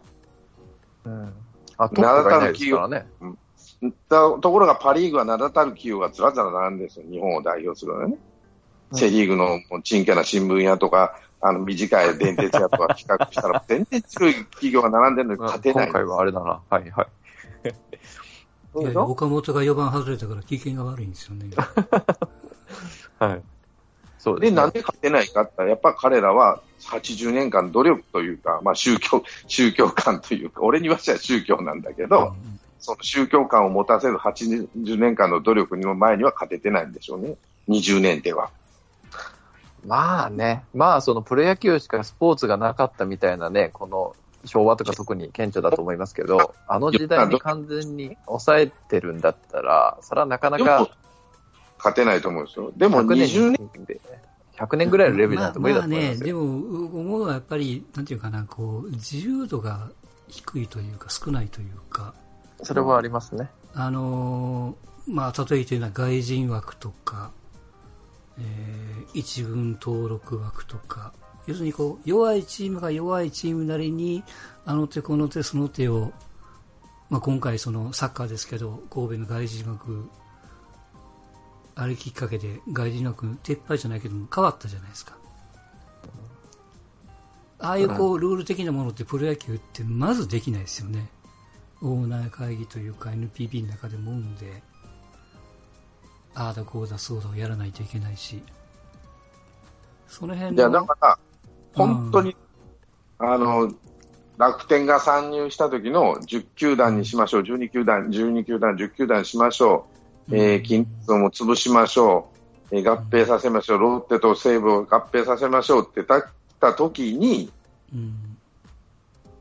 ら。うん。あ、トップがいですからね。うんところがパ・リーグは名だたる企業がずらずら並んでるんですよ、日本を代表するのね。うん、セ・リーグのちんけな新聞屋とか、あの短い電鉄屋とか比較したら、全然強い企業が並んでるのに勝てない。今回はあれだな。はいはい。岡本が4番外れたから、機嫌が悪いんですよね。はい。そうで、ね、なんで勝てないかってやっぱ彼らは80年間努力というか、まあ宗教、宗教観というか、俺にはしは宗教なんだけど、うんその宗教観を持たせる80年間の努力の前には勝ててないんでしょうね。20年では。まあね、まあそのプロ野球しかスポーツがなかったみたいなね、この昭和とか特に顕著だと思いますけど、あの時代に完全に抑えてるんだったら、それはなかなか。勝てないと思うんですよ。でも20年で。100年ぐらいのレベルだと無理だと思いますよ。まあ、まあね、でも思うのはやっぱり、なんていうかな、こう、自由度が低いというか少ないというか、それはありますね。あのー、まあ、例えていうのは外人枠とか、えー、一軍登録枠とか、要するにこう、弱いチームが弱いチームなりに、あの手この手その手を、まあ、今回そのサッカーですけど、神戸の外人学、あれきっかけで外人学撤廃じゃないけども変わったじゃないですか。ああいうこう、ルール的なものってプロ野球ってまずできないですよね。オーナー会議というか NPB の中でもんで、ああだこうだそうだをやらないといけないし、その辺いや、だから、本当に、うん、あの、楽天が参入した時の10球団にしましょう、12球団、12球団、10球団しましょう、えー、金属も潰しましょう、えー、合併させましょう、ロッテと西武を合併させましょうってたった時に、うん、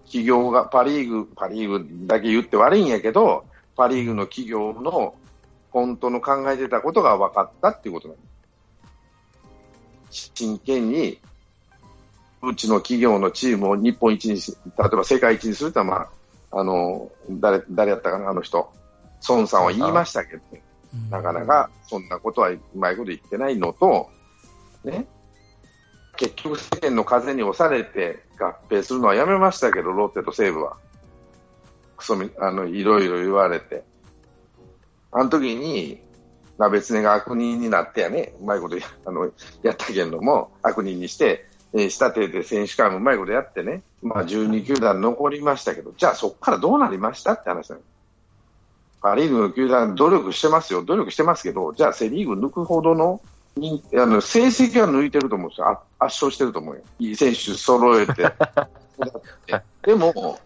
企業が、パリーグ、パリーグだけ言って悪いんやけど、パリーグの企業の本当の考えてたことが分かったっていうことなんです。真剣に、うちの企業のチームを日本一にし、例えば世界一にするとは、まあ、あの、誰、誰やったかな、あの人。孫さんは言いましたけど、ね、なかなかそんなことはうまいこと言ってないのと、ね、結局世間の風に押されて合併するのはやめましたけど、ロッテと西武は。くそみ、あの、いろいろ言われて。あの時に、鍋つねが悪人になってやね、うまいことやあのやったけども、悪人にして、えー、仕立てて選手会もうまいことやってね、まあ、12球団残りましたけど、じゃあそこからどうなりましたって話なの。パ・リーグの球団、努力してますよ、努力してますけど、じゃあセ・リーグ抜くほどのあの成績は抜いてると思うんですよ、圧勝してると思うよ、いい選手揃えて。でも、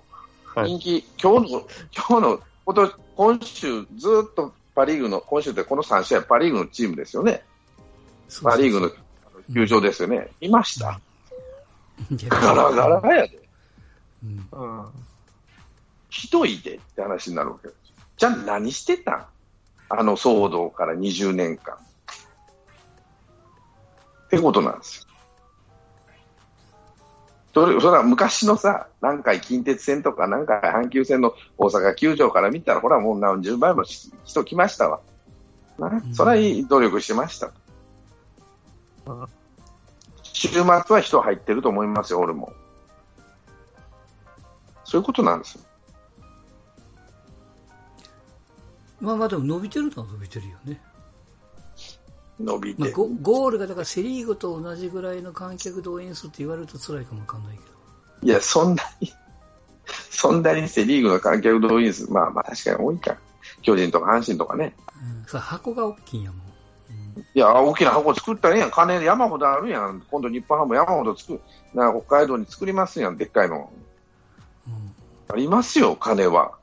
人気、今日の、今日の、今今週ずっとパ・リーグの、今週ってこの3試合、パ・リーグのチームですよね。パ・リーグの球場ですよね。いましたガラガラやで。うん、ひどいでって話になるわけです。じゃあ何してたん？あの騒動から20年間。ってことなんですよ。それそれは昔のさ、南海近鉄線とか南海阪急線の大阪球場から見たら、ほらもう何十倍も人来ましたわ。なそれは努力しました。うん、週末は人入ってると思いますよ、俺も。そういうことなんですよ。まあまあでも伸びてるのは伸びてるよね。伸びて、まあ、ゴゴールがだからセ・リーグと同じぐらいの観客動員数って言われると辛いかもわかんないけど。いや、そんなに そんなにセ・リーグの観客動員数、まあまあ確かに多いか。巨人とか阪神とかね。うん、そ箱が大きいんやもん。うん、いや、大きな箱作ったらええやん。金山ほどあるやん。今度日本ハム山ほど作る。な北海道に作りますやん、でっかいの。うん、ありますよ、金は。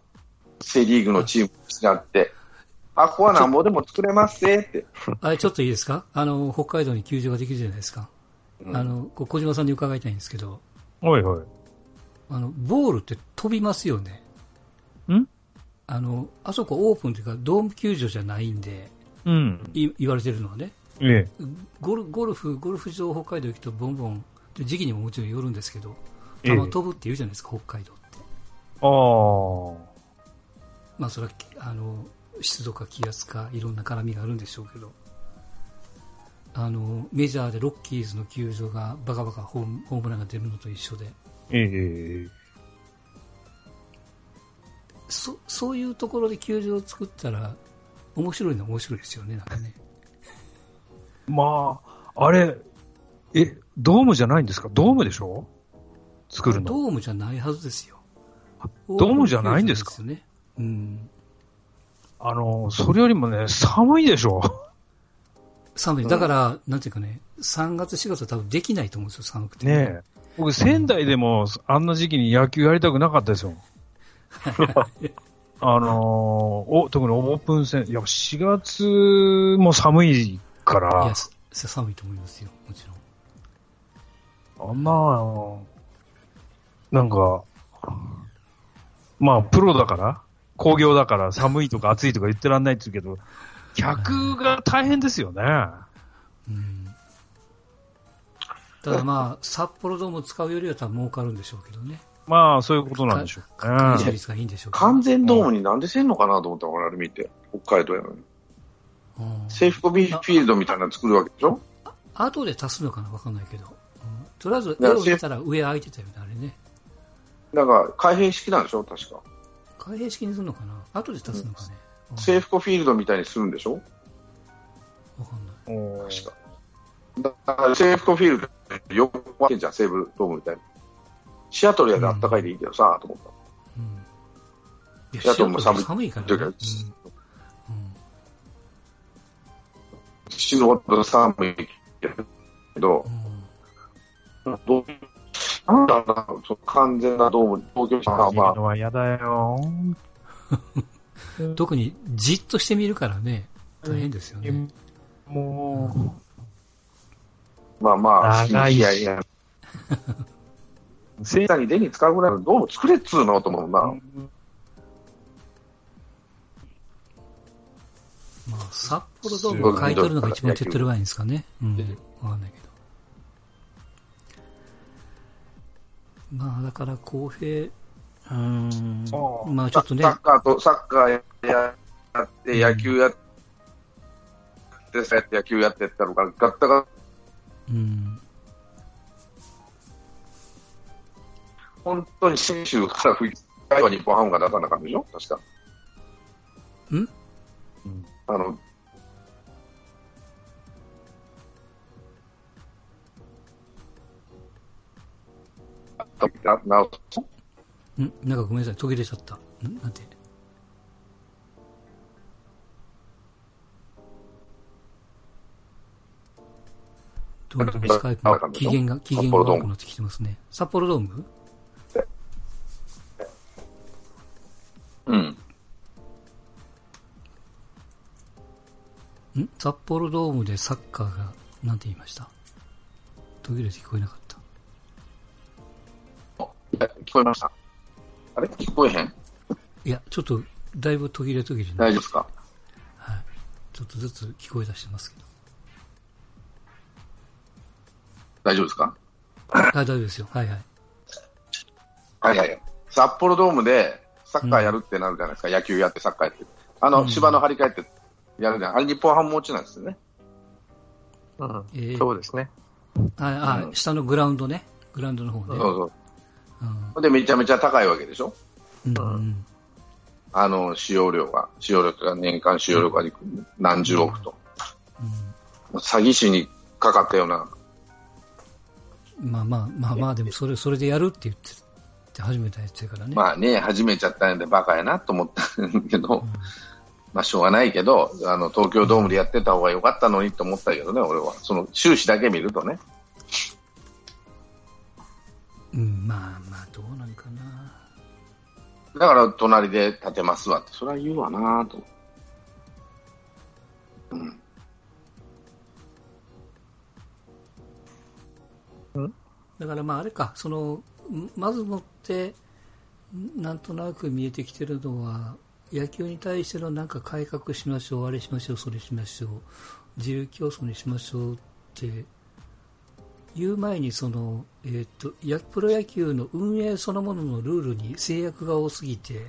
セ・リーグのチームになって。あ、ここはなんぼでも作れますって。あれ、ちょっといいですか？あの、北海道に球場ができるじゃないですか。うん、あの、小島さんに伺いたいんですけど。はいはい。あの、ボールって飛びますよね。ん？あの、あそこオープンというか、ドーム球場じゃないんで、うん。い言われてるのはね。ええ。ゴルゴルフ、ゴルフ場北海道行くとボンボン、時期にももちろんよるんですけど、球飛ぶって言うじゃないですか、北海道って。ああ。まあ、それは、あの、湿度か気圧かいろんな絡みがあるんでしょうけど、あの、メジャーでロッキーズの球場がバカバカホームホームランが出るのと一緒で。ええそ、そういうところで球場を作ったら、面白いのは面白いですよね、なんかね。まあ、あれ、え、ドームじゃないんですか？ドームでしょ？作るの。ドームじゃないはずですよ。ドームじゃないんですか？ですね。うん。あの、それよりもね、寒いでしょ。寒い。だから、なんていうかね、3月、4月は多分できないと思うんですよ、寒くて。ね僕、仙台でも、あんな時期に野球やりたくなかったですよ。あのー、お、特にオープン戦、いや、4月も寒いから。いや、寒いと思いますよ、もちろん。あんまあ、なんか、まあ、プロだから、工業だから寒いとか暑いとか言ってらんないって言うけど、客が大変ですよね。うん。ただまあ、札幌ドーム使うよりは多分儲かるんでしょうけどね。まあ、そういうことなんでしょう、ね。利率がいいんでしょう、完全ドームになんでせんのかなと思ったら、あれ見て。北海道やのに。セーフコビーフィールドみたいなの作るわけでしょ？後で足すのかなわかんないけど。とりあえず絵を見たら上空いてたよね、あれね。だから、開閉式なんでしょ？確か。開閉式にするのかな？後で足すのかね？セーフコフィールドみたいにするんでしょ？わかんない。確か。だからセーフコフィールドよくわけじゃん、西武ドームみたいに。シアトルやであったかいでいいけどさ、と思った。うん。シアトルも寒い寒いからね。うん死ぬほど寒いけど、うん、どうなんだろうそ完全なドーム、東京さんは。のは嫌だよ。特にじっとしてみるからね、大変ですよね。もう、まあまあ、長いやいや。センターにデに使うぐらいのドーム作れっつうのと思うな。まあ、札幌ドームを買い取るのが一番手っ取り早いんですかね。うん。わかんないけど。まあ、だから公平、うん、まあちょっとね。サッカーと、サッカーやって、野球やって、そうやって野球やってったのが、ガッタガうん。本当に新州から吹いた日本ハムが出さなかったでしょ？確か。ん？あの、な、ん？なんかごめんなさい、途切れちゃった。ん？なんて？どんどんスカイプが機嫌が、機嫌が悪くなってきてますね。札幌ドーム？うん。ん？札幌ドームでサッカーが、なんて言いました？途切れて聞こえなかった。聞こえました？あれ？聞こえへんいや、ちょっと、だいぶ途切れ途切れ大丈夫ですか？はい。ちょっとずつ聞こえ出してますけど。大丈夫ですか？はい、大丈夫ですよ。はいはい。はいはい。札幌ドームでサッカーやるってなるじゃないですか。うん、野球やってサッカーやって。あの、芝の張り替えってやるじゃん。あれ日本ハム持ちなんですよね。うん。えー、そうですね。あ、あ、うん、下のグラウンドね。グラウンドの方ね。そうそう。うん、で、めちゃめちゃ高いわけでしょ？うん。あの、使用量が、使用量が年間使用量が何十億と。うん、詐欺師にかかったような。まあまあまあまあ、でもそれ、それでやるって言ってって始めたやつやからね。まあね、始めちゃったんでバカやなと思ったけど、うん、まあしょうがないけど、あの、東京ドームでやってた方が良かったのにと思ったけどね、俺は。その収支だけ見るとね。うん、まあまあ、どうなんかな。だから、隣で立てますわって、それは言うわなと。うん。だからまああれか、その、まずもって、なんとなく見えてきてるのは、野球に対してのなんか改革しましょう、あれしましょう、それしましょう、自由競争にしましょうっていう前にその、えーと、プロ野球の運営そのもののルールに制約が多すぎて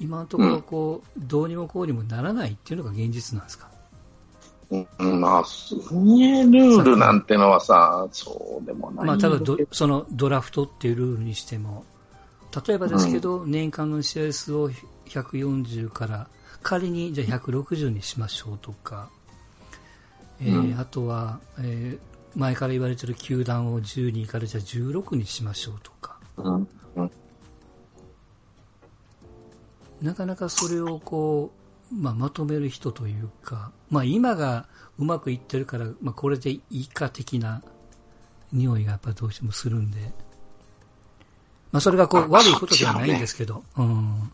今のところこう、うん、どうにもこうにもならないっていうのが現実なんですか、うん、まあ、運営ルールなんてのはさ、そうでもないまあ、ただそのドラフトっていうルールにしても、例えばですけど、うん、年間の試合数を140から仮にじゃあ160にしましょうとか、えー、うん、あとは、えー、前から言われてる球団を12からじゃあ16にしましょうとか、うん。うん、なかなかそれをこう、まあ、まとめる人というか、まあ、今がうまくいってるから、まあ、これでいいか的な匂いがやっぱどうしてもするんで、まあ、それがこう悪いことではないんですけど、うん、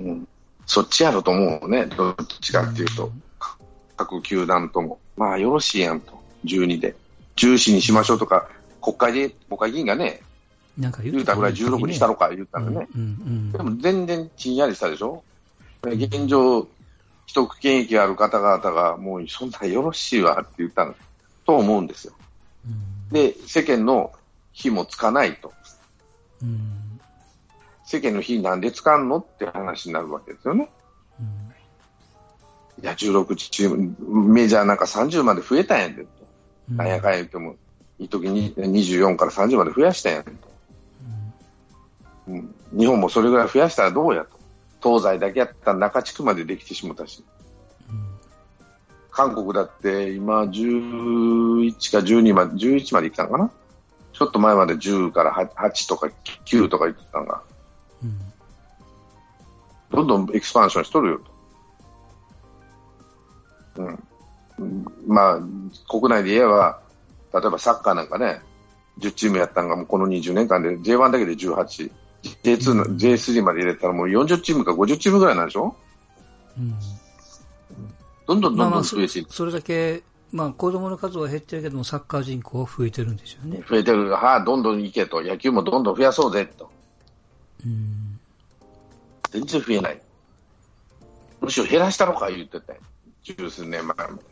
うん、そっちやろと思うね、どっちかっていうと。うん各球団とも、まあよろしいやんと、12で。14にしましょうとか、国会で、国会議員がね、なんか言うたぐらい16にしたのか言ったんだね。うんうんうん、でも全然ちんやりしたでしょ？現状、既得権益ある方々が、もうそんなよろしいわって言ったのと思うんですよ。うん、で、世間の火もつかないと。うん、世間の火なんでつかんのって話になるわけですよね。いや、16チーム、メジャーなんか30まで増えたんやでと。なんやかんや言っても、一時に24から30まで増やしたんやと。うん、日本もそれぐらい増やしたらどうやと。東西だけやったら中地区までできてしもたし。韓国だって今11か12まで、11まで行ったんかな？ちょっと前まで10から8とか9とか言ってたんが、うん、どんどんエクスパンションしとるよと。うん。まあ、国内で言えば、例えばサッカーなんかね、10チームやったんが、もうこの20年間で J1 だけで18、J2 J3 まで入れたらもう40チームか50チームぐらいなんでしょ？うん。どんどんどんどん増えていく。それだけ、まあ子供の数は減ってるけども、サッカー人口は増えてるんですよね。増えてる。はあ、どんどん行けと。野球もどんどん増やそうぜ、と。うん。全然増えない。むしろ減らしたのか言ってたよ。十数年前まで。